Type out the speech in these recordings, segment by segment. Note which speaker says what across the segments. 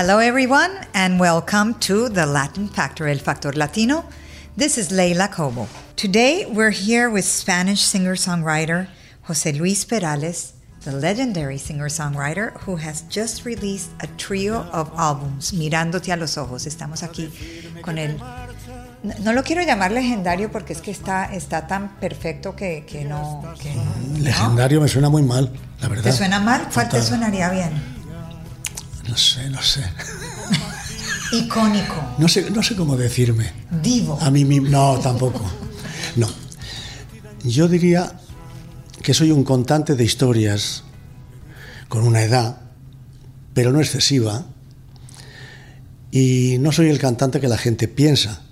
Speaker 1: Hello, everyone, and welcome to the Latin Factor, El Factor Latino. This is Leila Cobo. Today, we're here with Spanish singer songwriter Jose Luis Perales, the legendary singer songwriter who has just released a trio of albums, Mirándote a los Ojos. Estamos aquí con él. No, lo quiero llamar legendario porque es que está, está tan perfecto que, que no. que no-
Speaker 2: Legendario me suena muy mal, la verdad.
Speaker 1: ¿Te suena mal? ¿Cuál te suenaría bien?
Speaker 2: No sé, no sé.
Speaker 1: Icónico,
Speaker 2: No sé, no sé cómo decirme.
Speaker 1: divo.
Speaker 2: A mí mismo. No, tampoco. No. Yo diría que soy un contante de historias con una edad, pero no excesiva. Y no soy el cantante que la gente piensa,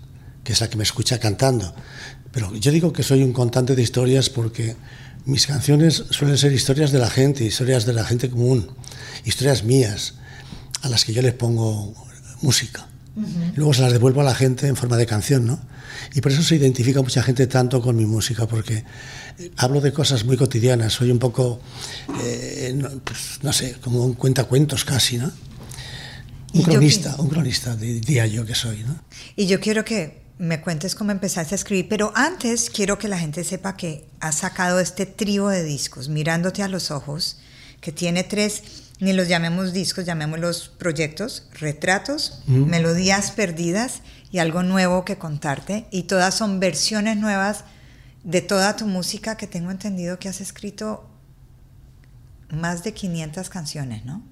Speaker 2: que es la que me escucha cantando. Pero yo digo que soy un contante de historias porque mis canciones suelen ser historias de la gente, historias de la gente común, historias mías, a las que yo les pongo música. Luego se las devuelvo a la gente en forma de canción, ¿no? Y por eso se identifica mucha gente tanto con mi música, porque eh, hablo de cosas muy cotidianas, soy un poco, eh, no, pues, no sé, como un cuentacuentos casi, ¿no? Un cronista,
Speaker 1: que-
Speaker 2: un cronista, diría yo que soy, ¿no?
Speaker 1: Y yo quiero que me cuentes cómo empezaste a escribir, pero antes quiero que la gente sepa que has sacado este trío de discos, mirándote a los ojos, que tiene tres, ni los llamemos discos, llamémoslos proyectos, retratos, melodías perdidas y algo nuevo que contarte. Y todas son versiones nuevas de toda tu música que tengo entendido que has escrito más de 500 canciones, ¿no?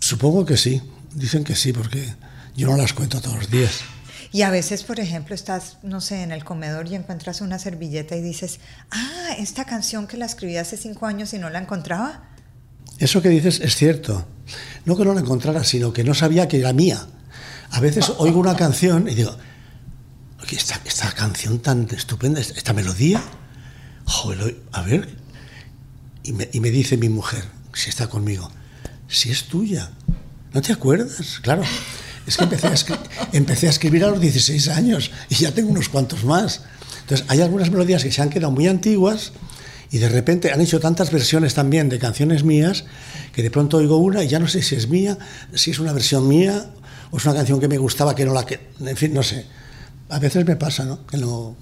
Speaker 2: Supongo que sí, dicen que sí, porque yo no las cuento todos los días.
Speaker 1: Y a veces, por ejemplo, estás, no sé, en el comedor y encuentras una servilleta y dices, ah, esta canción que la escribí hace cinco años y no la encontraba.
Speaker 2: Eso que dices es cierto. No que no la encontrara, sino que no sabía que era mía. A veces oigo una canción y digo, "Oye, esta, esta canción tan estupenda, esta melodía, joder, a ver. Y me, dice mi mujer, si está conmigo, si es tuya, ¿no te acuerdas? Claro, es que empecé a, empecé a escribir a los 16 años y ya tengo unos cuantos más. Entonces, hay algunas melodías que se han quedado muy antiguas y de repente han hecho tantas versiones también de canciones mías que de pronto oigo una y ya no sé si es mía, si es una versión mía o es una canción que me gustaba que no la que. En fin, no sé. A veces me pasa, ¿no? Que no.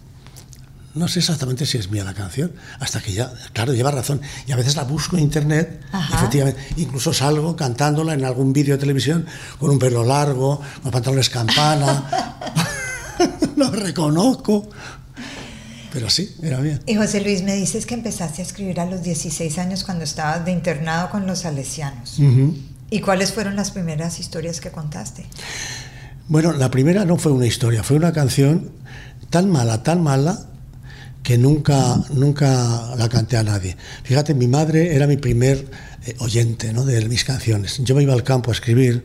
Speaker 2: No sé exactamente si es mía la canción, hasta que ya, claro, lleva razón. Y a veces la busco en internet,
Speaker 1: Ajá.
Speaker 2: efectivamente. Incluso salgo cantándola en algún vídeo de televisión con un pelo largo, con pantalones campana. Lo reconozco. Pero sí, era mía.
Speaker 1: Y José Luis, me dices que empezaste a escribir a los 16 años cuando estabas de internado con los salesianos. ¿Y cuáles fueron las primeras historias que contaste?
Speaker 2: Bueno, la primera no fue una historia, fue una canción tan mala, tan mala, que nunca, nunca la canté a nadie. Fíjate, mi madre era mi primer eh, oyente ¿no? de mis canciones. Yo me iba al campo a escribir,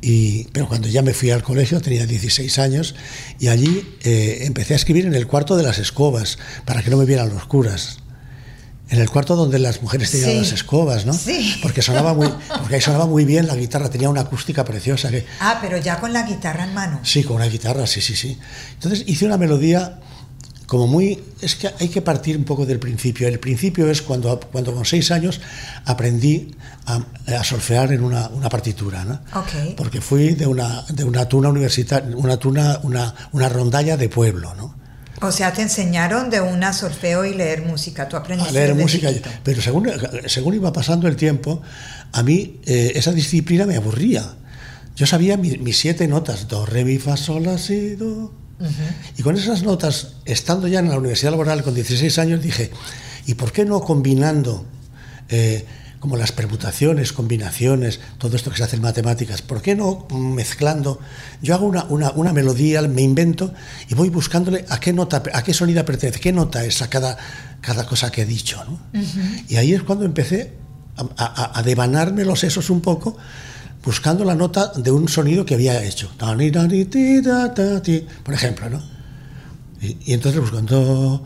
Speaker 2: y, pero cuando ya me fui al colegio tenía 16 años y allí eh, empecé a escribir en el cuarto de las escobas, para que no me vieran los curas. En el cuarto donde las mujeres tenían
Speaker 1: Sí.
Speaker 2: las escobas, ¿no?
Speaker 1: Sí.
Speaker 2: Porque sonaba muy, porque ahí sonaba muy bien la guitarra, tenía una acústica preciosa que
Speaker 1: Ah, pero ya con la guitarra en mano.
Speaker 2: Sí, con una guitarra, sí, sí, sí. Entonces hice una melodía como muy... Es que hay que partir un poco del principio. El principio es cuando, cuando con seis años aprendí a, a solfear en una, una partitura, ¿no?
Speaker 1: Ok.
Speaker 2: Porque fui de una, de una tuna universitaria, una tuna, una, una rondalla de pueblo, ¿no?
Speaker 1: O sea, te enseñaron de una solfeo y leer música. Tú aprendiste
Speaker 2: a leer música.
Speaker 1: chiquito.
Speaker 2: Pero según, según iba pasando el tiempo, a mí eh, esa disciplina me aburría. Yo sabía mi- mis siete notas, do, re, mi, fa, sol, la, si, do. Y con esas notas, estando ya en la universidad laboral con 16 años, dije, ¿y por qué no combinando eh, como las permutaciones, combinaciones, todo esto que se hace en matemáticas, ¿por qué no mezclando? Yo hago una, una, una melodía, me invento y voy buscándole a qué nota, a qué sonido pertenece, qué nota es a cada, cada cosa que he dicho. ¿no? Y ahí es cuando empecé a, a, a, devanarme los sesos un poco, buscando la nota de un sonido que había hecho. Por ejemplo, ¿no? Y, y entonces buscando.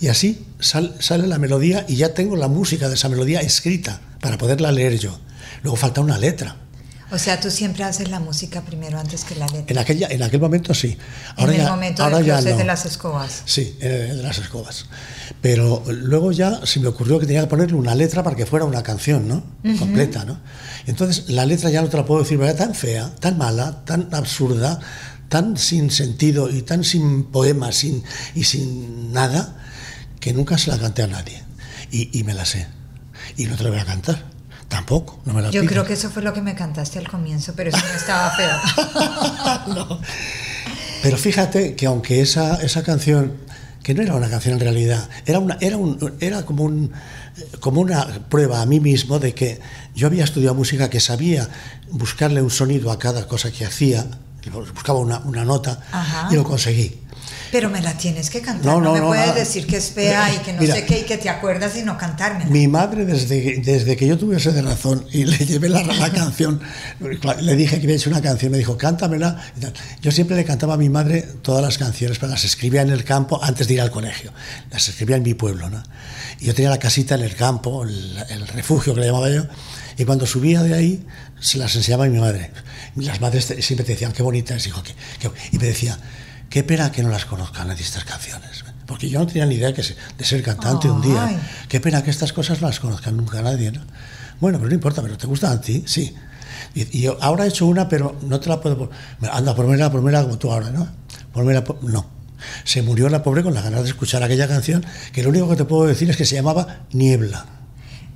Speaker 2: Y así sal, sale la melodía y ya tengo la música de esa melodía escrita para poderla leer yo. Luego falta una letra.
Speaker 1: O sea, tú siempre haces la música primero antes que la letra.
Speaker 2: En, aquella, en aquel momento sí.
Speaker 1: Ahora en el ya, momento ahora del ya no. de las escobas.
Speaker 2: Sí, eh, de las escobas. Pero luego ya se me ocurrió que tenía que ponerle una letra para que fuera una canción, ¿no? Uh -huh. Completa, ¿no? Entonces la letra ya no te la puedo decir, ¿verdad? Tan fea, tan mala, tan absurda, tan sin sentido y tan sin poema sin, y sin nada que nunca se la canté a nadie. Y, y, me la sé. Y no te la voy a cantar. Tampoco, no me la
Speaker 1: Yo creo que eso fue lo que me cantaste al comienzo, pero eso no estaba feo.
Speaker 2: no. Pero fíjate que aunque esa, esa canción, que no era una canción en realidad, era, una, era, un, era como, un, como una prueba a mí mismo de que yo había estudiado música, que sabía buscarle un sonido a cada cosa que hacía, buscaba una, una nota Ajá. y lo conseguí.
Speaker 1: Pero me la tienes que cantar. No, no, no me no, puedes nada. decir que es fea y que no Mira, sé qué y que te acuerdas y no cantármela.
Speaker 2: Mi madre, desde, desde que yo tuve ese de razón y le llevé la, la canción, le dije que había hecho una canción, me dijo, cántamela. Y tal. Yo siempre le cantaba a mi madre todas las canciones, pero las escribía en el campo antes de ir al colegio. Las escribía en mi pueblo. ¿no? Y yo tenía la casita en el campo, el, el refugio que le llamaba yo. Y cuando subía de ahí, se las enseñaba a mi madre. Las madres siempre te decían, qué bonitas, hijo. Qué, qué... Y me decía, qué pena que no las conozca nadie estas canciones. Porque yo no tenía ni idea que se, de ser cantante oh, un día. Ay. Qué pena que estas cosas no las conozca nunca nadie. ¿no? Bueno, pero no importa, pero ¿te gustan a ti? Sí. Y, y ahora he hecho una, pero no te la puedo... Anda, ponmela, ponmela como tú ahora, ¿no? Ponmela, no. Se murió la pobre con las ganas de escuchar aquella canción, que lo único que te puedo decir es que se llamaba Niebla.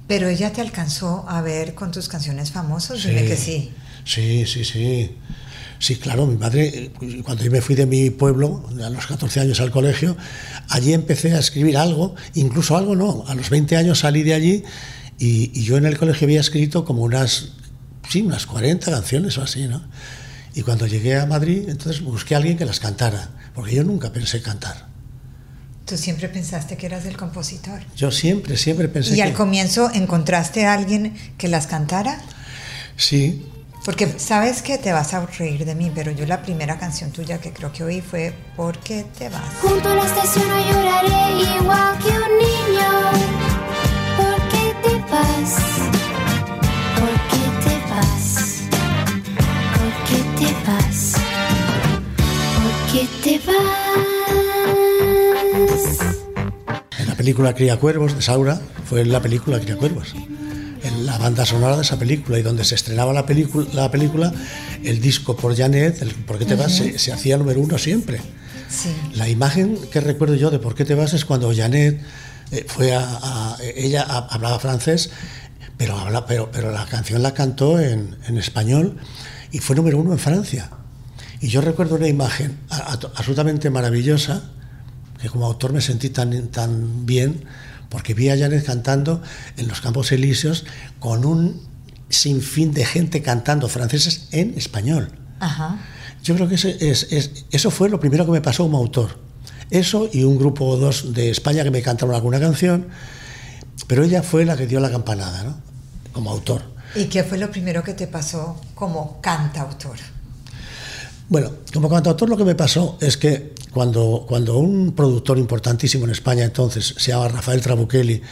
Speaker 1: Pero ella te alcanzó a ver con tus canciones famosas, sí, dime que sí.
Speaker 2: Sí, sí, sí. Sí, claro, mi madre, cuando yo me fui de mi pueblo, a los 14 años al colegio, allí empecé a escribir algo, incluso algo no, a los 20 años salí de allí y, y yo en el colegio había escrito como unas, sí, unas 40 canciones o así, ¿no? Y cuando llegué a Madrid, entonces busqué a alguien que las cantara, porque yo nunca pensé cantar.
Speaker 1: ¿Tú siempre pensaste que eras el compositor?
Speaker 2: Yo siempre, siempre pensé
Speaker 1: ¿Y
Speaker 2: que...
Speaker 1: al comienzo encontraste a alguien que las cantara?
Speaker 2: Sí,
Speaker 1: porque sabes que te vas a reír de mí, pero yo la primera canción tuya que creo que oí fue ¿Por qué te vas?
Speaker 3: Junto a la estación no lloraré igual que un niño. ¿Por qué te vas? ¿Por qué te vas? ¿Por qué te vas? ¿Por qué te vas?
Speaker 2: En la película Cría Cuervos de Saura fue la película Cría Cuervos la banda sonora de esa película y donde se estrenaba la, película, la película el disco por Janet, el ¿Por qué te vas? Uh -huh. se, se, hacía número uno siempre.
Speaker 1: Sí.
Speaker 2: La imagen que recuerdo yo de ¿Por qué te vas? es cuando Janet eh, fue a, a ella a, hablaba francés, pero, habla, pero, pero la canción la cantó en, en, español y fue número uno en Francia. Y yo recuerdo una imagen absolutamente maravillosa, que como autor me sentí tan, tan bien, porque vi a Janet cantando en los Campos Elíseos con un sinfín de gente cantando franceses en español.
Speaker 1: Ajá.
Speaker 2: Yo creo que ese, es, es, eso fue lo primero que me pasó como autor. Eso y un grupo o dos de España que me cantaron alguna canción, pero ella fue la que dio la campanada, ¿no? Como autor.
Speaker 1: ¿Y qué fue lo primero que te pasó como cantautor?
Speaker 2: Bueno, como cantautor lo que me pasó es que cuando, cuando un productor importantísimo en España entonces, se llama Rafael Trabuchelli,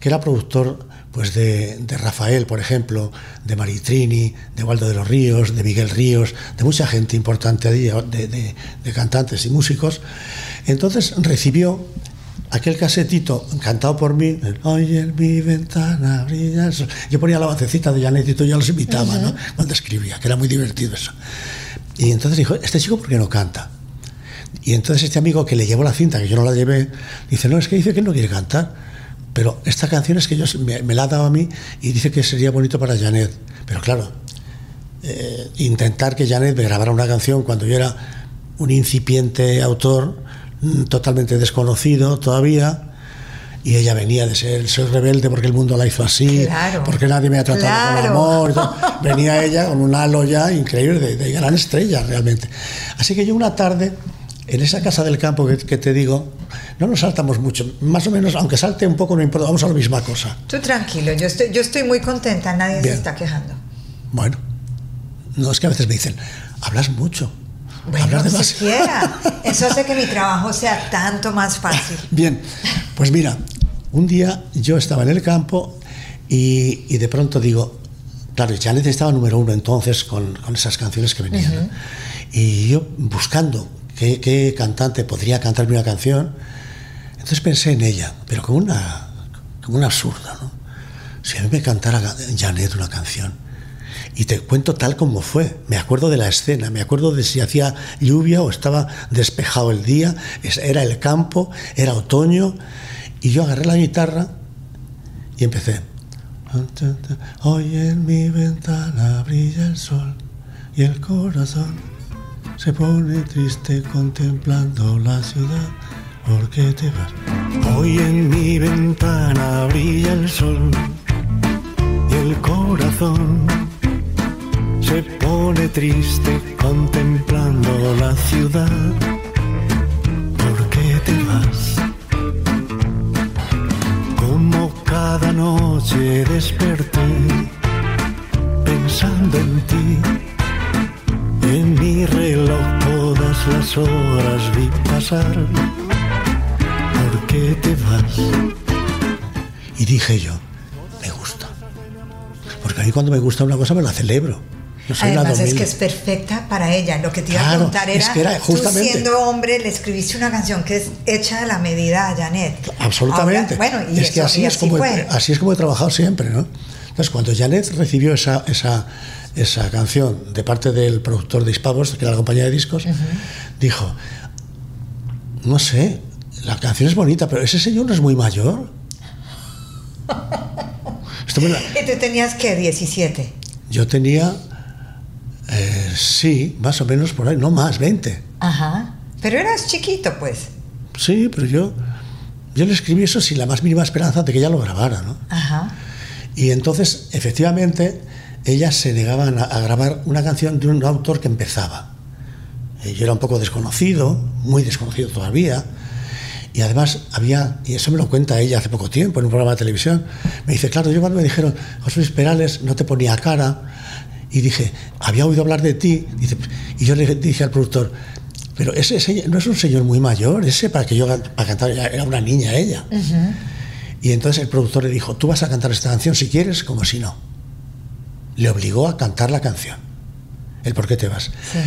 Speaker 2: que era productor pues de, de, Rafael, por ejemplo, de Maritrini, de Waldo de los Ríos, de Miguel Ríos, de mucha gente importante allí, de, de, de cantantes y músicos, entonces recibió aquel casetito cantado por mí, Oye, en mi ventana brilla Yo ponía la vocecita de Janet y tú ya los imitaba, uh -huh. ¿no? Cuando escribía, que era muy divertido eso. Y entonces dijo, este chico, ¿por qué no canta? Y entonces este amigo que le llevó la cinta, que yo no la llevé, dice, no, es que dice que no quiere cantar. Pero esta canción es que yo, me, me, la ha dado a mí y dice que sería bonito para Janet. Pero claro, eh, intentar que Janet me grabara una canción cuando yo era un incipiente autor, mm, totalmente desconocido todavía, Y ella venía de ser, soy rebelde porque el mundo la hizo así,
Speaker 1: Claro.
Speaker 2: porque nadie me ha tratado con
Speaker 1: Claro.
Speaker 2: amor. y todo. Venía ella con un halo ya increíble, de, de gran estrella realmente. Así que yo una tarde, en esa casa del campo que, que te digo, no nos saltamos mucho, más o menos, aunque salte un poco, no importa, vamos a la misma cosa.
Speaker 1: Tú tranquilo, yo estoy, yo estoy muy contenta, nadie
Speaker 2: Bien.
Speaker 1: se está quejando.
Speaker 2: Bueno, no es que a veces me dicen, hablas mucho.
Speaker 1: Bueno,
Speaker 2: hablas demasiado".
Speaker 1: siquiera. Eso hace que mi trabajo sea tanto más fácil.
Speaker 2: Bien, pues mira, un día yo estaba en el campo y, y de pronto digo, claro, Janet estaba número uno entonces con, con esas canciones que venían. ¿no? Y yo buscando qué, cantante podría cantarme una canción, entonces pensé en ella, pero como una, como un absurdo, ¿no? Si a mí me cantara Janet una canción. Y te cuento tal como fue. Me acuerdo de la escena, me acuerdo de si hacía lluvia o estaba despejado el día, era el campo, era otoño, y yo agarré la guitarra y empecé. Hoy en mi ventana brilla el sol y el corazón se pone triste contemplando la ciudad. ¿Por qué te vas? Hoy en mi ventana brilla el sol y el corazón se pone triste contemplando la ciudad. ¿Por qué te vas? Como cada noche desperté pensando en ti. Mi reloj todas las horas vi pasar. ¿Por qué te vas? Y dije yo, me gusta. Porque a mí cuando me gusta una cosa me la celebro. No
Speaker 1: Además es que es perfecta para ella. Lo que te iba a
Speaker 2: Claro,
Speaker 1: preguntar
Speaker 2: es
Speaker 1: era,
Speaker 2: que era justamente-
Speaker 1: tú siendo hombre le escribiste una canción que es hecha a la medida a Janet.
Speaker 2: Absolutamente.
Speaker 1: Ahora, bueno, y
Speaker 2: es que
Speaker 1: eso-
Speaker 2: así
Speaker 1: y
Speaker 2: es, como así es como he trabajado siempre, ¿no? Entonces, cuando Janet recibió esa, esa, esa canción de parte del productor de Hispavos, que era la compañía de discos, dijo, no sé, la canción es bonita, pero ese señor no es muy mayor. La-
Speaker 1: Y tú tenías que 17.
Speaker 2: yo tenía, eh, sí, más o menos por ahí, no más, 20.
Speaker 1: Ajá. Pero eras chiquito, pues.
Speaker 2: Sí, pero yo, yo le escribí eso sin la más mínima esperanza de que ella lo grabara, ¿no?
Speaker 1: Ajá.
Speaker 2: Y entonces, efectivamente, ellas se negaban a, a grabar una canción de un autor que empezaba. Eh, Yo era un poco desconocido, muy desconocido todavía, y además había, y eso me lo cuenta ella hace poco tiempo en un programa de televisión, me dice, claro, yo cuando me dijeron, José Luis Perales no te ponía cara, y dije, había oído hablar de ti, dice, y yo le dije al productor, pero ese, ese no es un señor muy mayor, ese para que yo para cantar, era una niña ella. Y entonces el productor le dijo, tú vas a cantar esta canción si quieres, como si no. Le obligó a cantar la canción. El por qué te vas.
Speaker 1: Sí.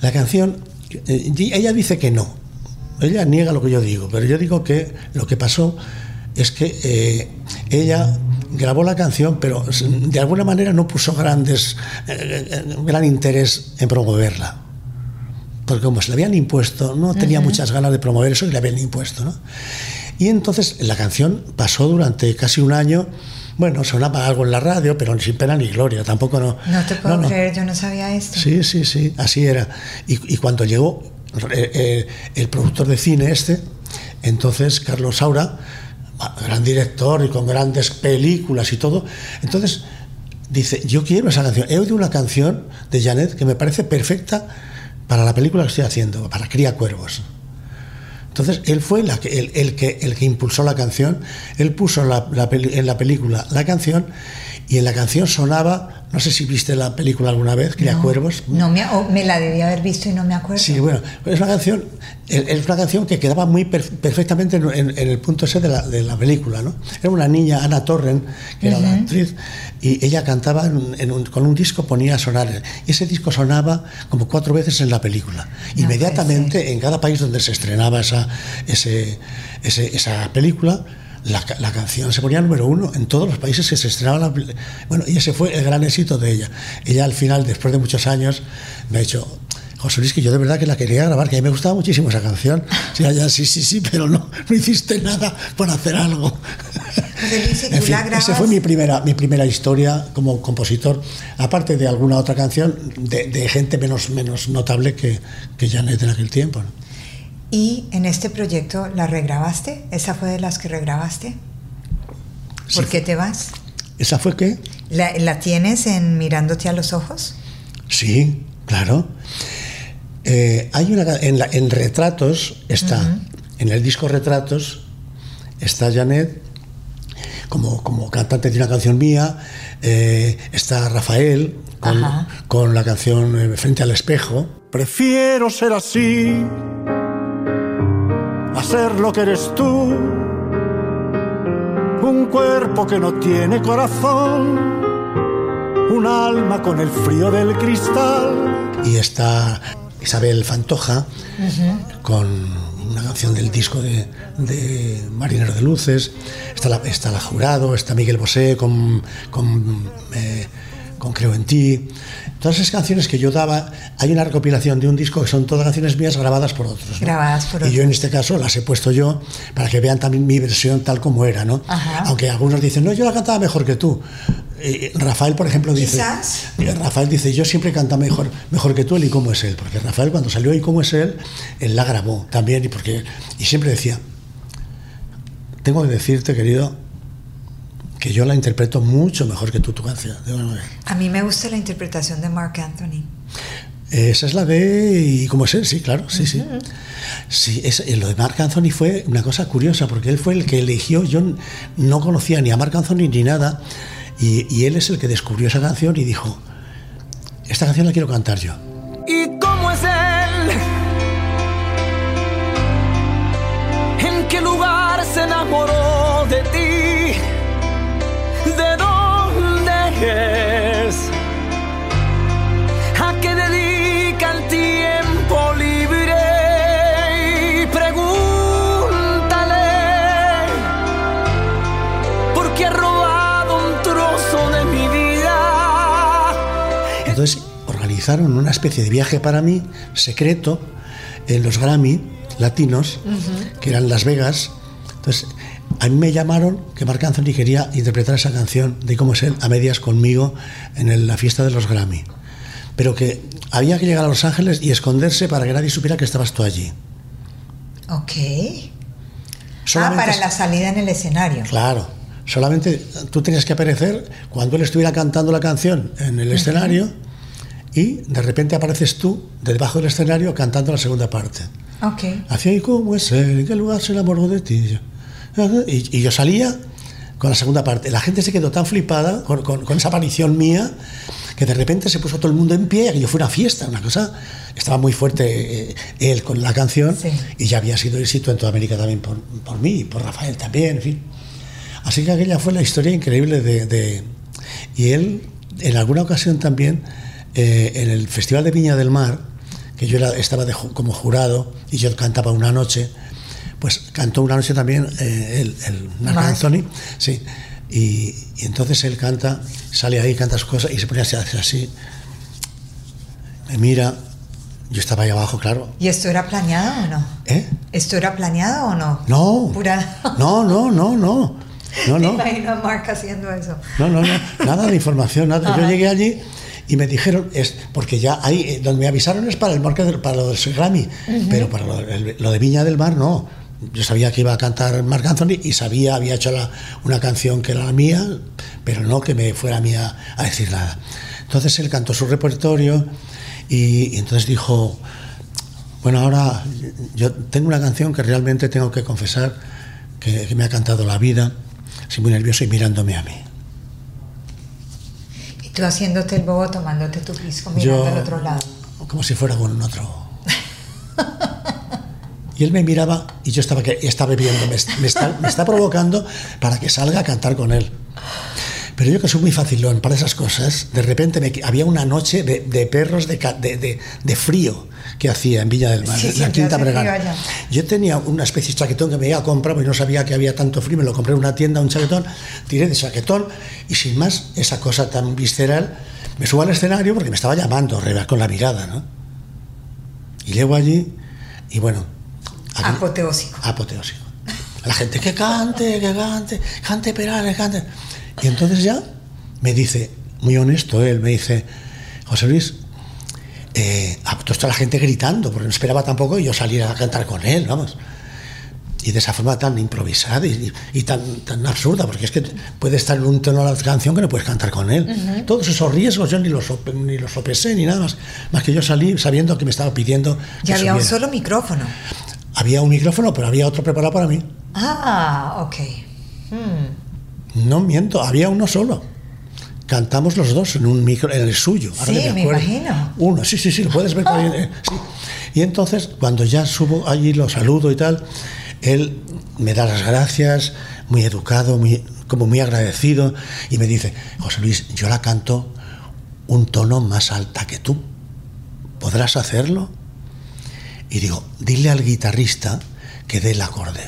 Speaker 2: La canción, eh, ella dice que no. Ella niega lo que yo digo, pero yo digo que lo que pasó es que eh, ella grabó la canción, pero de alguna manera no puso grandes, eh, gran interés en promoverla. Porque como se le habían impuesto, no tenía muchas ganas de promover eso y le habían impuesto. ¿no? Y entonces la canción pasó durante casi un año. Bueno, sonaba algo en la radio, pero sin pena ni gloria. Tampoco no.
Speaker 1: No te puedo
Speaker 2: no, no.
Speaker 1: creer, yo no sabía esto.
Speaker 2: Sí, sí, sí, así era. Y, y cuando llegó eh, eh, el productor de cine este, entonces Carlos Saura, ah, gran director y con grandes películas y todo, entonces dice, yo quiero esa canción. He oído una canción de Janet que me parece perfecta para la película que estoy haciendo, para Cría Cuervos. Entonces, él fue el, que, impulsó la canción, él puso en la película la canción y en la canción sonaba, no sé si viste la película alguna vez, Cría
Speaker 1: No,
Speaker 2: Cuervos.
Speaker 1: No me, me la debía haber visto y no me acuerdo.
Speaker 2: Sí, bueno, es una canción, es una canción que quedaba muy per- perfectamente en, en- en el punto ese de la, de la película, ¿no? Era una niña, Ana Torren, que era la actriz, y ella cantaba en- un- con un disco, ponía a sonar, y ese disco sonaba como cuatro veces en la película. Inmediatamente, en cada país donde se estrenaba esa, ese, ese- esa película, la, la canción se ponía número uno en todos los países que se estrenaba la Bueno, y ese fue el gran éxito de ella. Ella al final, después de muchos años, me ha dicho, José Luis, que yo de verdad que la quería grabar, que a mí me gustaba muchísimo esa canción. Sí, ya, sí, sí, sí, pero no, no hiciste nada por hacer algo.
Speaker 1: José Luis, ¿y tú
Speaker 2: En fin,
Speaker 1: la
Speaker 2: esa fue mi primera, mi primera historia como compositor, aparte de alguna otra canción de, de gente menos, menos notable que, que Janet en aquel tiempo. ¿no?
Speaker 1: Y en este proyecto la regrabaste, esa fue de las que regrabaste. ¿Por
Speaker 2: Sí.
Speaker 1: qué te vas?
Speaker 2: ¿Esa fue qué?
Speaker 1: ¿La, la tienes en Mirándote a los ojos?
Speaker 2: Sí, claro. Eh, hay una en, la- en retratos está en el disco retratos está Janet como, como cantante de una canción mía eh, está Rafael con, con la canción eh, frente al espejo prefiero ser así ser lo que eres tú un cuerpo que no tiene corazón un alma con el frío del cristal. Y está Isabel Fantoja con una canción del disco de, de Marinero de Luces. Está la, está la Jurado, está Miguel Bosé con, con, eh, con Creo en ti. Todas esas canciones que yo daba, hay una recopilación de un disco que son todas canciones mías grabadas por otros. ¿no?
Speaker 1: Grabadas por
Speaker 2: Y yo en
Speaker 1: otros.
Speaker 2: este caso las he puesto yo para que vean también mi versión tal como era, ¿no?
Speaker 1: Ajá.
Speaker 2: Aunque algunos dicen, no, yo la cantaba mejor que tú. Eh, Rafael, por ejemplo, dice.
Speaker 1: Quizás.
Speaker 2: Rafael dice, yo siempre canta mejor, mejor que tú el y cómo es él. Porque Rafael, cuando salió y cómo es él, él la grabó también. Y, porque, y siempre decía, tengo que decirte, querido, que yo la interpreto mucho mejor que tú tu canción. de alguna manera.
Speaker 1: A mí me gusta la interpretación de Mark Anthony.
Speaker 2: Esa es la de y cómo es él, sí, claro, sí, sí. Sí, es, eh, lo de Marc Anthony fue una cosa curiosa porque él fue el que eligió. Yo no conocía ni a Marc Anthony ni nada y, y él es el que descubrió esa canción y dijo: Esta canción la quiero cantar yo.
Speaker 4: ¿A qué dedica el tiempo libre? Y pregúntale, porque ha robado un trozo de mi vida.
Speaker 2: Entonces organizaron una especie de viaje para mí, secreto, en los Grammy latinos, que eran Las Vegas. Entonces, a mí me llamaron que Marc Anthony quería interpretar esa canción de cómo es él a medias conmigo en el- la fiesta de los Grammy. Pero que había que llegar a Los Ángeles y esconderse para que nadie supiera que estabas tú allí.
Speaker 1: Ok.
Speaker 2: Solamente
Speaker 1: ah, para la salida en el escenario.
Speaker 2: Claro, solamente tú tenías que aparecer cuando él estuviera cantando la canción en el escenario y de repente apareces tú debajo del escenario cantando la segunda parte.
Speaker 1: Ok.
Speaker 2: Hacía y cómo es él, en qué lugar se enamoró de ti. Y, y yo salía con la segunda parte. La gente se quedó tan flipada con, con- con esa aparición mía que de repente se puso todo el mundo en pie y yo fue una fiesta, una cosa. Estaba muy fuerte eh, él con la canción
Speaker 1: Sí.
Speaker 2: y ya había sido éxito en toda América también por, por mí, y por Rafael también, en fin. Así que aquella fue la historia increíble de... de- y él, en alguna ocasión también, eh, en el Festival de Viña del Mar, que yo era- estaba de como jurado y yo cantaba una noche, pues cantó una noche también eh, el, el Marc
Speaker 1: Marc.
Speaker 2: Anthony, sí. Y, y entonces él canta, sale ahí, canta sus cosas y se pone así, así, me mira, yo estaba ahí abajo, claro.
Speaker 1: ¿Y esto era planeado o no?
Speaker 2: ¿Eh?
Speaker 1: ¿Esto era planeado o no?
Speaker 2: No.
Speaker 1: Pura...
Speaker 2: No, no, no, no. No, no.
Speaker 1: imagino a Mark haciendo eso.
Speaker 2: No, no, no, nada de información, nada. Yo llegué allí y me dijeron, es porque ya ahí, eh, donde me avisaron es para el marco del- para lo del Grammy, pero para lo, el- lo de Viña del Mar no. Yo sabía que iba a cantar Marc Anthony y sabía, había hecho la- una canción que era la mía, pero no que me fuera a mí a, a decir nada. Entonces él cantó su repertorio y, y entonces dijo, bueno, ahora yo tengo una canción que realmente tengo que confesar que, que me ha cantado la vida, así muy nervioso y mirándome a mí.
Speaker 1: Y tú haciéndote el bobo, tomándote tu pisco, mirando al otro lado.
Speaker 2: como si fuera con un otro. Y él me miraba y yo estaba, que, estaba bebiendo, me, me está, me está provocando para que salga a cantar con él. Pero yo que soy muy facilón para esas cosas, de repente me, había una noche de, de perros de, de, de- frío que hacía en Villa del Mar,
Speaker 1: Sí,
Speaker 2: en la
Speaker 1: siempre
Speaker 2: Quinta Bregana. Yo tenía una especie de chaquetón que me había comprado y no sabía que había tanto frío, me lo compré en una tienda, un chaquetón, tiré de chaquetón y sin más, esa cosa tan visceral, me subo al escenario porque me estaba llamando Reba, con la mirada, ¿no? Y llego allí y bueno...
Speaker 1: Apoteósico.
Speaker 2: apoteósico. La gente que cante, que cante, cante Perales, cante. Y entonces ya me dice, muy honesto él, me dice, José Luis, eh, toda la gente gritando, porque no esperaba tampoco yo saliera a cantar con él, vamos. Y de esa forma tan improvisada y, y tan, tan absurda, porque es que puede estar en un tono de la canción que no puedes cantar con él. Todos esos riesgos yo ni los, ni los sopesé ni nada más, más que yo salí sabiendo que me estaba pidiendo.
Speaker 1: Ya había un
Speaker 2: subiera.
Speaker 1: solo micrófono.
Speaker 2: Había un micrófono, pero había otro preparado para mí.
Speaker 1: Ah, ok.
Speaker 2: No miento, había uno solo. Cantamos los dos en un micro, en el suyo. ahora
Speaker 1: Sí, me imagino.
Speaker 2: Uno, sí, sí, sí, lo puedes ver por ahí, eh, sí. Y entonces, cuando ya subo allí, lo saludo y tal, él me da las gracias, muy educado, muy, como muy agradecido, y me dice, José Luis, yo la canto un tono más alta que tú. ¿Podrás hacerlo? Y digo, dile al guitarrista que dé el acorde.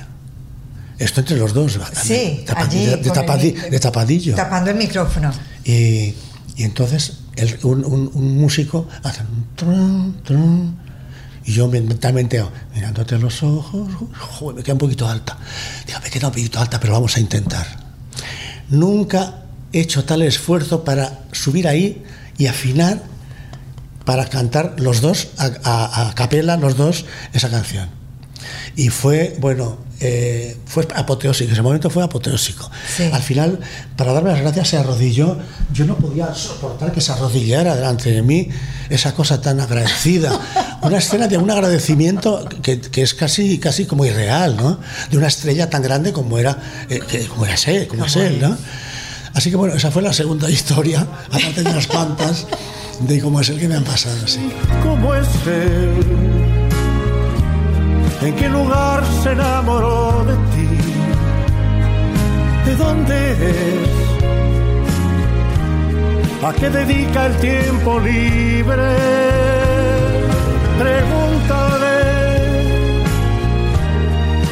Speaker 2: Esto entre los dos,
Speaker 1: Sí,
Speaker 2: tapadi-
Speaker 1: allí,
Speaker 2: de,
Speaker 1: el
Speaker 2: tapadillo.
Speaker 1: Tapando el micrófono.
Speaker 2: Y, y entonces el- un, un- un músico hace un trun, trun, y yo mentalmente mirándote los ojos, joder, me queda un poquito alta. Digo, me queda un poquito alta, pero vamos a intentar. Nunca he hecho tal esfuerzo para subir ahí y afinar para cantar los dos, a, a- a capela, los dos, esa canción. Y fue, bueno, eh, fue apoteósico, ese momento fue apoteósico.
Speaker 1: Sí.
Speaker 2: Al final, para darme las gracias, se arrodilló. Yo no podía soportar que se arrodillara delante de mí esa cosa tan agradecida. Una escena de un agradecimiento que, que es casi, casi como irreal, ¿no? De una estrella tan grande como era, eh, que- como era él, como es él, ¿no? Así que bueno, esa fue la segunda historia, aparte de unas cuantas, de cómo es el que me han pasado, sí.
Speaker 4: ¿Cómo es él? ¿En qué lugar se enamoró de ti? ¿De dónde es? ¿A qué dedica el tiempo libre? Pregúntale.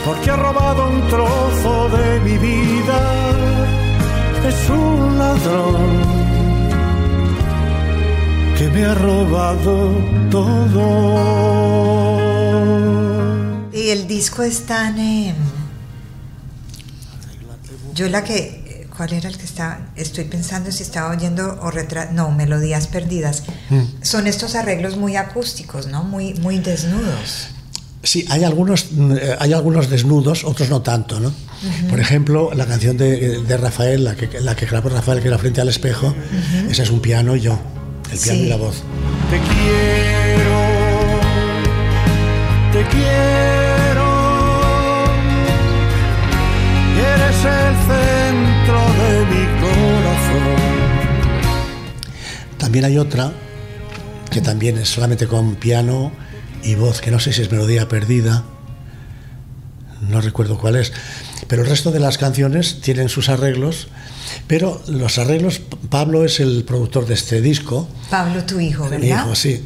Speaker 4: Porque ha robado un trozo de mi vida. Es un ladrón que me ha robado todo.
Speaker 1: Y el disco es tan... eh, yo la que... ¿Cuál era el que estaba? Estoy pensando si estaba oyendo o retra... No, Melodías Perdidas. Son estos arreglos muy acústicos, ¿no? Muy, muy desnudos.
Speaker 2: Sí, hay algunos, mm, eh, hay algunos desnudos, otros no tanto, ¿no? Por ejemplo, la canción de, de Rafael, la que, la que grabó Rafael, que era Frente al Espejo, esa es un piano y yo, el piano
Speaker 1: Sí.
Speaker 2: y la voz.
Speaker 4: Te quiero, te quiero. Y eres el centro de mi corazón.
Speaker 2: También hay otra, que también es solamente con piano y voz, que no sé si es melodía perdida, no recuerdo cuál es, pero el resto de las canciones tienen sus arreglos, pero los arreglos, Pablo es el productor de este disco,
Speaker 1: Pablo, tu hijo,
Speaker 2: mi
Speaker 1: ¿verdad?
Speaker 2: hijo, sí,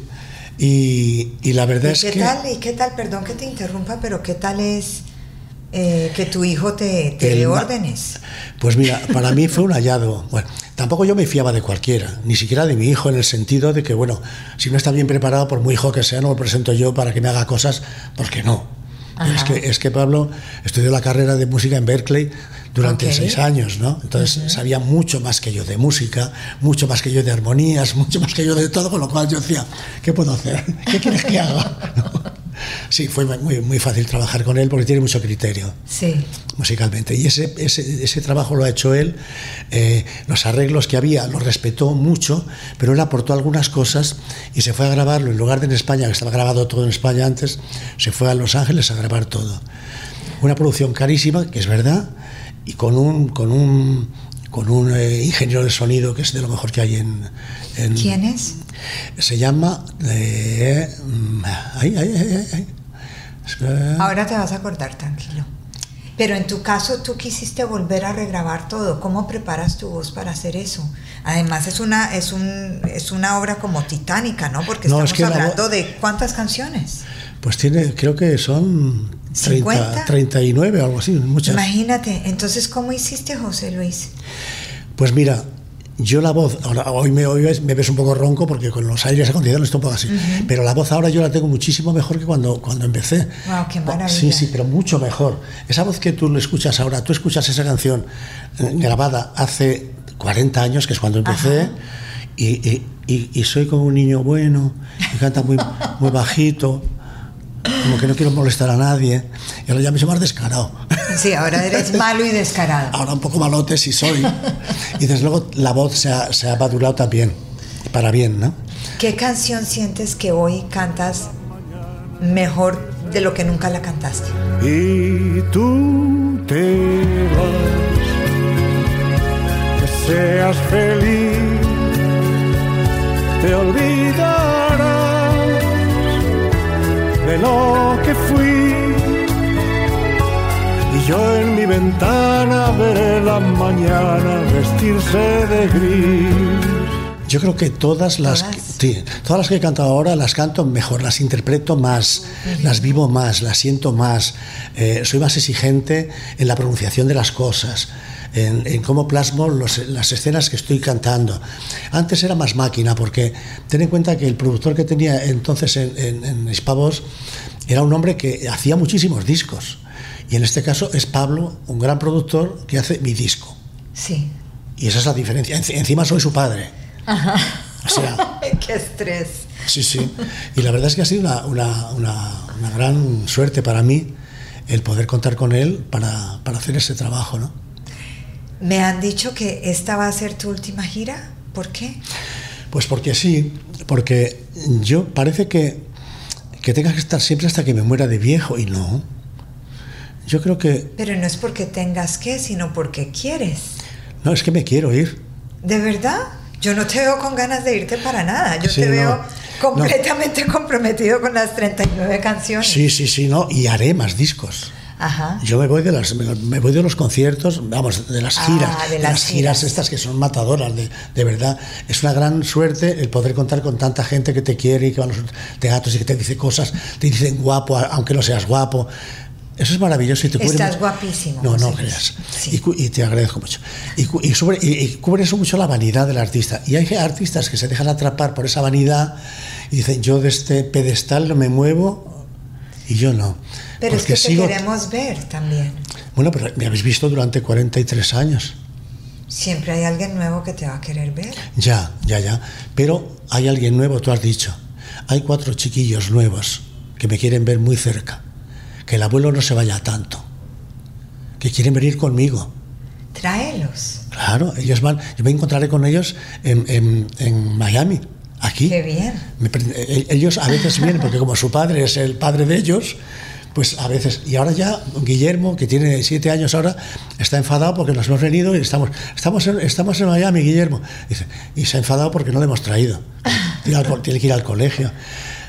Speaker 2: y, y la verdad
Speaker 1: ¿Y
Speaker 2: es
Speaker 1: qué
Speaker 2: que...
Speaker 1: tal? ¿Y qué tal? Perdón que te interrumpa, pero ¿qué tal es eh, que tu hijo te, te
Speaker 2: El
Speaker 1: dé órdenes?
Speaker 2: Pues mira, para mí fue un hallado. Bueno, tampoco yo me fiaba de cualquiera, ni siquiera de mi hijo, en el sentido de que, bueno, si no está bien preparado, por muy hijo que sea, no lo presento yo para que me haga cosas, porque no. Es que, es que Pablo estudió la carrera de música en Berkeley durante seis años, ¿no? Entonces sabía mucho más que yo de música, mucho más que yo de armonías, mucho más que yo de todo, con lo cual yo decía, ¿qué puedo hacer? ¿Qué quieres que haga? Sí, fue muy, muy fácil trabajar con él porque tiene mucho criterio
Speaker 1: Sí.
Speaker 2: musicalmente. Y ese, ese, ese trabajo lo ha hecho él. Eh, los arreglos que había los respetó mucho, pero él aportó algunas cosas y se fue a grabarlo. En lugar de en España, que estaba grabado todo en España antes, se fue a Los Ángeles a grabar todo. Una producción carísima, que es verdad, y con un, con un, con un eh, ingeniero de sonido que es de lo mejor que hay en... en-
Speaker 1: ¿Quién es?
Speaker 2: Se llama... eh, mm, ay, ay, ay, ay, ay.
Speaker 1: Ahora te vas a acordar, tranquilo. Pero en tu caso, tú quisiste volver a regrabar todo. ¿Cómo preparas tu voz para hacer eso? Además, es una, es un, es una obra como titánica, ¿no? Porque
Speaker 2: No,
Speaker 1: estamos
Speaker 2: es que
Speaker 1: hablando de cuántas canciones.
Speaker 2: Pues tiene, creo que son 30,
Speaker 1: 50.
Speaker 2: 39 o algo así, muchas.
Speaker 1: Imagínate. Entonces, ¿cómo hiciste, José Luis?
Speaker 2: Pues mira, yo la voz, ahora hoy me, hoy me ves un poco ronco porque con los aires acondicionados estoy un poco así, pero la voz ahora yo la tengo muchísimo mejor que cuando, cuando empecé.
Speaker 1: Wow, qué maravilla.
Speaker 2: Sí, sí, pero mucho mejor. Esa voz que tú lo escuchas ahora, tú escuchas esa canción eh, grabada hace 40 años, que es cuando empecé, y, y- y, y soy como un niño bueno, y canta muy, muy bajito, como que no quiero molestar a nadie, y ahora ya me soy más descarado.
Speaker 1: Sí, ahora eres malo y descarado.
Speaker 2: Ahora un poco malote sí soy. Y desde luego la voz se ha, se ha madurado también, para bien, ¿no?
Speaker 1: ¿Qué canción sientes que hoy cantas mejor de lo que nunca la cantaste?
Speaker 4: y tú te vas. Que seas feliz, lo que fui. Y yo en mi ventana veré la mañana vestirse de gris.
Speaker 2: Yo creo que todas las,
Speaker 1: ¿Todas?
Speaker 2: que- sí, todas las que he cantado ahora las canto mejor, las interpreto más, las vivo más, las siento más, eh, soy más exigente en la pronunciación de las cosas, en, en cómo plasmo los- las escenas que estoy cantando. Antes era más máquina, porque ten en cuenta que el productor que tenía entonces en, en, era un hombre que hacía muchísimos discos. Y en este caso es Pablo, un gran productor que hace mi disco.
Speaker 1: Sí.
Speaker 2: Y esa es la diferencia. Enci- Encima soy su padre. O sea,
Speaker 1: Qué estrés.
Speaker 2: sí, sí. Y la verdad es que ha sido una, una- una- una gran suerte para mí el poder contar con él para, para hacer ese trabajo, ¿no?
Speaker 1: Me han dicho que esta va a ser tu última gira. ¿Por qué?
Speaker 2: Pues porque sí, porque yo parece que, que tenga que estar siempre hasta que me muera de viejo y no. Yo creo que,
Speaker 1: Pero no es porque tengas que, sino porque quieres.
Speaker 2: no, es que me quiero ir.
Speaker 1: ¿De verdad? Yo no te veo con ganas de irte para nada. Yo
Speaker 2: Sí,
Speaker 1: te
Speaker 2: no,
Speaker 1: veo
Speaker 2: no.
Speaker 1: completamente comprometido con las 39 canciones.
Speaker 2: Sí, sí, sí, no, y haré más discos.
Speaker 1: Ajá.
Speaker 2: Yo me voy de las me, voy de los conciertos, vamos, de las
Speaker 1: Ah,
Speaker 2: giras,
Speaker 1: de
Speaker 2: de
Speaker 1: las
Speaker 2: las, giras
Speaker 1: giras.
Speaker 2: estas que son matadoras, de, de verdad. Es una gran suerte el poder contar con tanta gente que te quiere y que va a los teatros y que te dice cosas, te dicen guapo, aunque no seas guapo. Eso es maravilloso y te cubre
Speaker 1: Estás
Speaker 2: mucho-
Speaker 1: guapísimo,
Speaker 2: No, no creas.
Speaker 1: Sí.
Speaker 2: Y, y te agradezco mucho. Y, y, sobre- y cubre eso mucho la vanidad del artista. Y hay artistas que se dejan atrapar por esa vanidad y dicen, yo de este pedestal no me muevo y yo no.
Speaker 1: Pero es que te
Speaker 2: sigo-
Speaker 1: queremos ver también.
Speaker 2: bueno, pero me habéis visto durante 43 años.
Speaker 1: Siempre hay alguien nuevo que te va a querer ver.
Speaker 2: Ya, ya, ya. Pero hay alguien nuevo, tú has dicho. Hay cuatro chiquillos nuevos que me quieren ver muy cerca. Que el abuelo no se vaya tanto. Que quieren venir conmigo.
Speaker 1: Tráelos.
Speaker 2: Claro, ellos van. Yo me encontraré con ellos en, en- en Miami, aquí.
Speaker 1: Qué bien.
Speaker 2: Ellos a veces vienen, porque como su padre es el padre de ellos, pues a veces. Y ahora ya Guillermo, que tiene siete años ahora, está enfadado porque nos hemos venido y estamos, estamos, en, estamos en Miami, Guillermo. Dice, y se ha enfadado porque no le hemos traído. Tiene, que ir al colegio.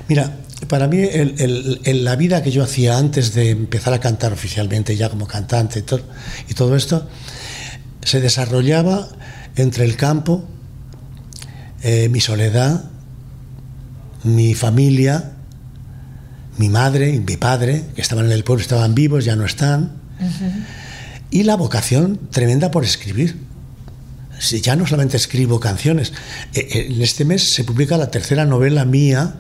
Speaker 2: Mira, para mí el- el- el- la vida que yo hacía antes de empezar a cantar oficialmente, ya como cantante y todo, y todo esto, se desarrollaba entre el campo, eh, mi soledad, mi familia, mi madre y mi padre, que estaban en el pueblo, estaban vivos, ya no están, y la vocación tremenda por escribir. Si ya no solamente escribo canciones, eh, eh, en este mes se publica la tercera novela mía,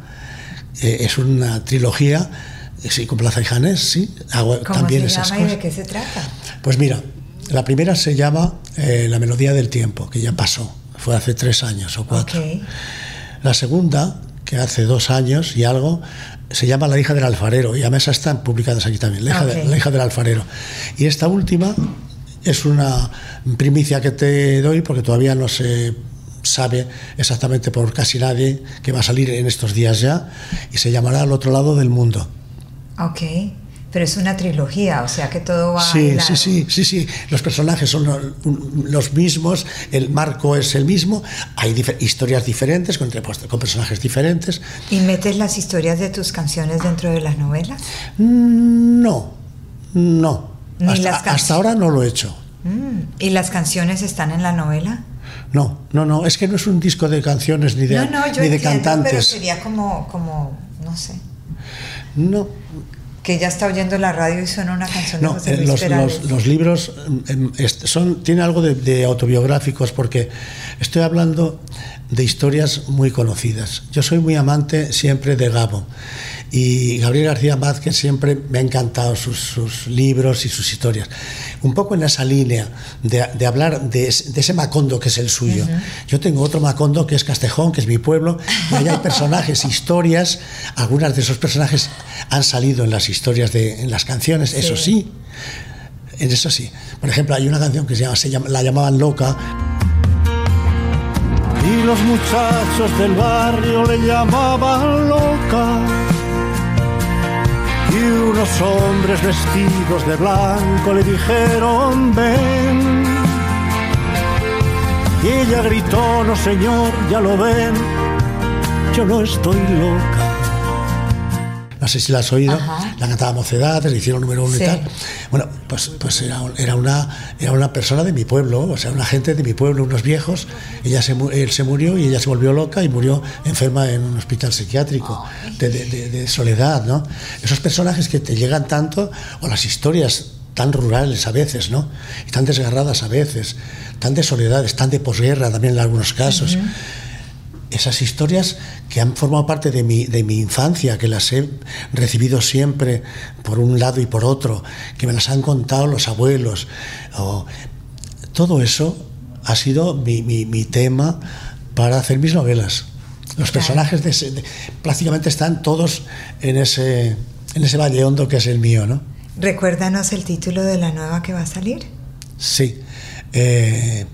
Speaker 2: eh, es una trilogía, sí, con Plaza y Janés, sí, hago
Speaker 1: ¿Cómo
Speaker 2: también
Speaker 1: se
Speaker 2: esas
Speaker 1: llama y
Speaker 2: cosas.
Speaker 1: de qué se trata?
Speaker 2: Pues mira, la primera se llama eh, La melodía del tiempo, que ya pasó, fue hace tres años o cuatro. La segunda, que hace dos años y algo, se llama La hija del alfarero, y además están publicadas aquí también, La hija, de-
Speaker 1: Ok.
Speaker 2: la hija del alfarero. Y esta última es una primicia que te doy porque todavía no se sabe exactamente por casi nadie que va a salir en estos días ya, y se llamará Al otro lado del mundo.
Speaker 1: Ok. Pero es una trilogía, o sea que todo va
Speaker 2: Sí, sí, sí, sí, sí. Los personajes son lo- los mismos, el marco es el mismo, hay historias diferentes con, con personajes diferentes.
Speaker 1: ¿Y metes las historias de tus canciones dentro de las novelas?
Speaker 2: No, no.
Speaker 1: Ni
Speaker 2: Hasta, ahora no lo he hecho.
Speaker 1: Mm. ¿Y las canciones están en la novela?
Speaker 2: No, no, no. Es que no es un disco de canciones ni de,
Speaker 1: no, no, yo
Speaker 2: ni de
Speaker 1: entiendo, pero
Speaker 2: cantantes.
Speaker 1: sería como, como, no sé,
Speaker 2: No,
Speaker 1: que ella está oyendo la radio y suena una canción de
Speaker 2: no.
Speaker 1: José
Speaker 2: eh, los, los- los libros em, est- son, tienen algo de, de autobiográficos porque estoy hablando de historias muy conocidas. Yo soy muy amante siempre de Gabo Y Gabriel García Márquez siempre me ha encantado sus, sus libros y sus historias. Un poco en esa línea de, de hablar de, es- de ese Macondo que es el suyo. Yo tengo otro Macondo que es Castejón, que es mi pueblo, y ahí hay personajes, historias. Algunas de esos personajes han salido en las historias, de, en las canciones, eso sí. En eso sí. Por ejemplo, hay una canción que se llama, se llama- la llamaban Loca,
Speaker 4: Y los muchachos del barrio le llamaban loca. Y unos hombres vestidos de blanco le dijeron ven. Y ella gritó, no señor, ya lo ven, yo no estoy loca.
Speaker 2: No sé si la has oído,
Speaker 1: Ajá.
Speaker 2: la cantaba Mocedades, le hicieron número uno
Speaker 1: Sí.
Speaker 2: y tal. Bueno, pues, pues era, era, una, era una persona de mi pueblo, o sea, una gente de mi pueblo, unos viejos. Ella se, él se murió y ella se volvió loca y murió enferma en un hospital psiquiátrico de, de- de- de soledad, ¿no? Esos personajes que te llegan tanto, o las historias tan rurales a veces, ¿no? Y tan desgarradas a veces, tan de soledades, tan de posguerra también en algunos casos esas historias que han formado parte de mi, de mi infancia, que las he recibido siempre por un lado y por otro, que me las han contado los abuelos, o- todo eso ha sido mi, mi- mi tema para hacer mis novelas. Los personajes de ese- de- prácticamente están todos en ese, en ese valle hondo que es el mío, ¿no?
Speaker 1: Recuérdanos el título de la nueva que va a salir,
Speaker 2: Sí. Eh,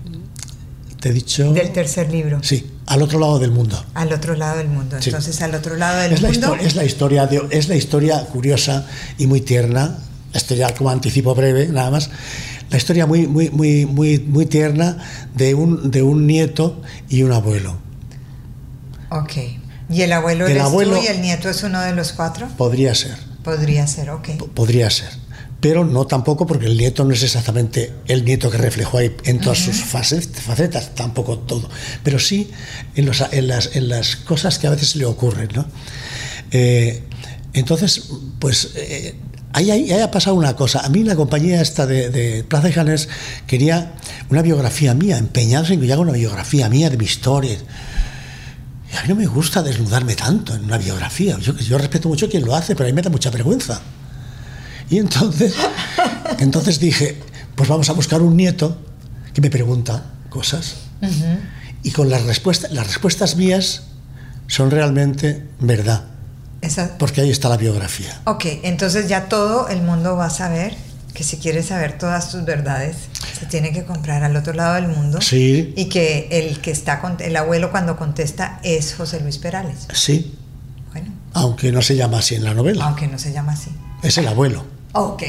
Speaker 2: te he dicho...
Speaker 1: del tercer libro.
Speaker 2: Sí, al otro lado del mundo.
Speaker 1: Al otro lado del mundo.
Speaker 2: Sí.
Speaker 1: Entonces, al otro lado del
Speaker 2: es
Speaker 1: mundo.
Speaker 2: es la historia de- es la historia curiosa y muy tierna esto ya como anticipo breve nada más la historia muy muy muy muy muy tierna de un de un nieto y un abuelo
Speaker 1: Ok. ¿Y el abuelo
Speaker 2: El
Speaker 1: eres
Speaker 2: abuelo-
Speaker 1: tú y el nieto es uno de los cuatro?
Speaker 2: podría ser
Speaker 1: Podría ser, ok.
Speaker 2: podría ser pero no tampoco porque el nieto no es exactamente el nieto que reflejó ahí en todas sus fases- facetas, tampoco todo, pero sí en, los- en las, en las cosas que a veces le ocurren. ¿no? Eh, entonces, pues eh, ahí, ahí- ahí ha pasado una cosa. A mí la compañía esta de, de Plaza y Janés quería una biografía mía, empeñados en que yo haga una biografía mía de mi historia. Y a mí no me gusta desnudarme tanto en una biografía. Yo, yo respeto mucho a quien lo hace, pero a mí me da mucha vergüenza. Y entonces, entonces dije, pues vamos a buscar un nieto que me pregunta cosas. Y con las respuestas, las respuestas mías son realmente verdad,
Speaker 1: Esa-
Speaker 2: porque ahí está la biografía.
Speaker 1: Ok, entonces ya todo el mundo va a saber que si quiere saber todas tus verdades, se tiene que comprar al otro lado del mundo.
Speaker 2: Sí.
Speaker 1: Y que el que está, con- el abuelo cuando contesta es José Luis Perales.
Speaker 2: Sí,
Speaker 1: Bueno,
Speaker 2: aunque no se llama así en la novela.
Speaker 1: aunque no se llama así.
Speaker 2: Es el abuelo.
Speaker 1: Ok.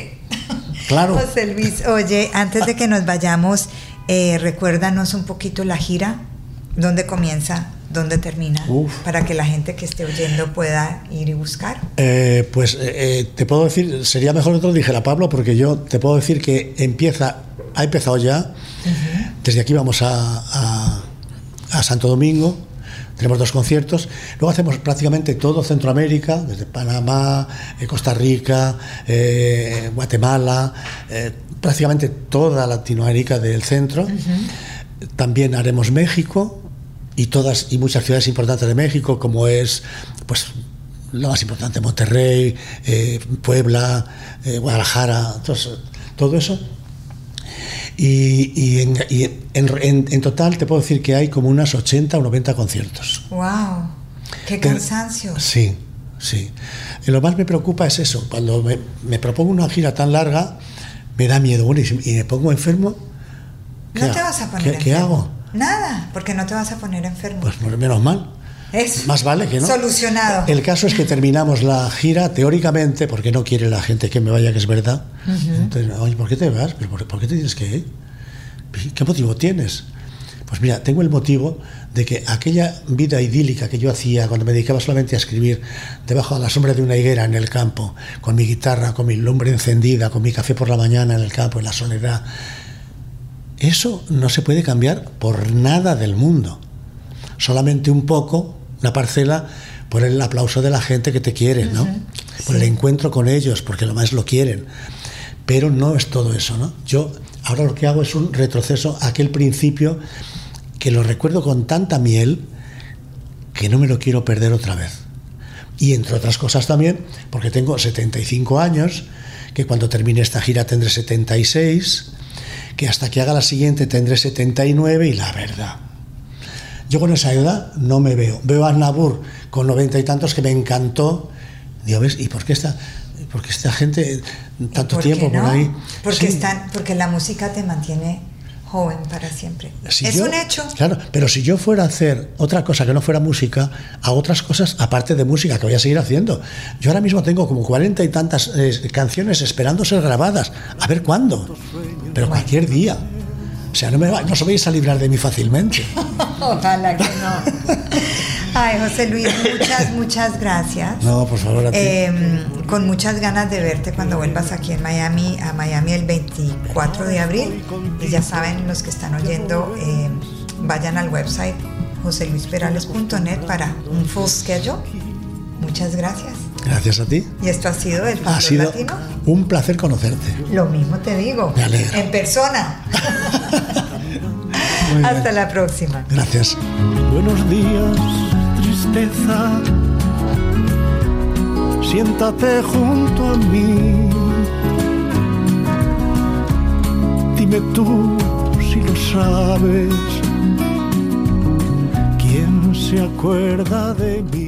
Speaker 2: Claro.
Speaker 1: José Luis, oye, antes de que nos vayamos, eh, recuérdanos un poquito la gira, dónde comienza, dónde termina,
Speaker 2: Uf.
Speaker 1: para que la gente que esté oyendo pueda ir y buscar.
Speaker 2: Eh, pues eh, te puedo decir, sería mejor que te lo dijera Pablo, porque yo te puedo decir que empieza, ha empezado ya. Desde aquí vamos a, a- a Santo Domingo, tenemos dos conciertos. Luego hacemos prácticamente todo Centroamérica, desde Panamá, eh, Costa Rica, eh, Guatemala, eh, prácticamente toda Latinoamérica del centro. También haremos México y todas y muchas ciudades importantes de México, como es pues lo más importante, Monterrey, Puebla, Guadalajara, entonces, todo eso. Y, y en, y en- en- en total te puedo decir que hay como unas 80 o 90 conciertos.
Speaker 1: ¡Wow! ¡Qué cansancio!
Speaker 2: Sí, sí. Y lo más me preocupa es eso. Cuando me, me propongo una gira tan larga, me da miedo. Bueno, y, si- y me pongo enfermo. ¿qué
Speaker 1: No te vas a poner
Speaker 2: ¿Qué,
Speaker 1: enfermo.
Speaker 2: qué hago?
Speaker 1: Nada, porque no te vas a poner enfermo.
Speaker 2: Pues menos mal.
Speaker 1: Eso.
Speaker 2: Más vale que no.
Speaker 1: Solucionado.
Speaker 2: El caso es que terminamos la gira teóricamente, porque no quiere la gente que me vaya, que es verdad. Entonces, oye, ¿por qué te vas? ¿Pero por, por qué te tienes que ir? ¿Qué motivo tienes? Pues mira, tengo el motivo de que aquella vida idílica que yo hacía cuando me dedicaba solamente a escribir debajo de la sombra de una higuera en el campo, con mi guitarra, con mi lumbre encendida, con mi café por la mañana en el campo, en la soledad, eso no se puede cambiar por nada del mundo. Solamente un poco, una parcela, por el aplauso de la gente que te quiere, ¿no? Por el encuentro con ellos, porque lo más lo quieren. Pero no es todo eso, ¿no? Yo ahora lo que hago es un retroceso a aquel principio que lo recuerdo con tanta miel que no me lo quiero perder otra vez. Y entre otras cosas también, porque tengo 75 años, que cuando termine esta gira tendré 76, que hasta que haga la siguiente tendré 79 y la verdad. Yo con esa edad no me veo. Veo a Nabur con 90 y tantos que me encantó. Digo, ¿ves? ¿Y por qué esta, por qué esta gente tanto
Speaker 1: ¿Por
Speaker 2: tiempo por
Speaker 1: no?
Speaker 2: ahí?
Speaker 1: Porque,
Speaker 2: Sí.
Speaker 1: están, porque la música te mantiene joven para siempre.
Speaker 2: Si
Speaker 1: es
Speaker 2: yo-
Speaker 1: un hecho.
Speaker 2: Claro, pero si yo fuera a hacer otra cosa que no fuera música, a otras cosas aparte de música que voy a seguir haciendo. Yo ahora mismo tengo como cuarenta y tantas eh, canciones esperando ser grabadas. A ver cuándo. Pero cualquier día. O sea, no, me va- no os vais a librar de mí fácilmente.
Speaker 1: Ojalá que no. Ay, José Luis, muchas, muchas gracias.
Speaker 2: No, por favor, a ti.
Speaker 1: Eh, con muchas ganas de verte cuando vuelvas aquí en Miami, a Miami el 24 de abril. Y ya saben, los que están oyendo, eh, vayan al website joseluisperales.net para un full schedule. Muchas gracias.
Speaker 2: Gracias a ti.
Speaker 1: Y esto ha sido el
Speaker 2: Ha
Speaker 1: Factor
Speaker 2: sido
Speaker 1: Latino.
Speaker 2: Un placer conocerte.
Speaker 1: Lo mismo te digo.
Speaker 2: Me alegro.
Speaker 1: En persona. Hasta la próxima.
Speaker 2: Gracias.
Speaker 4: Buenos días, tristeza. Siéntate junto a mí. Dime tú si lo sabes. ¿Quién se acuerda de mí?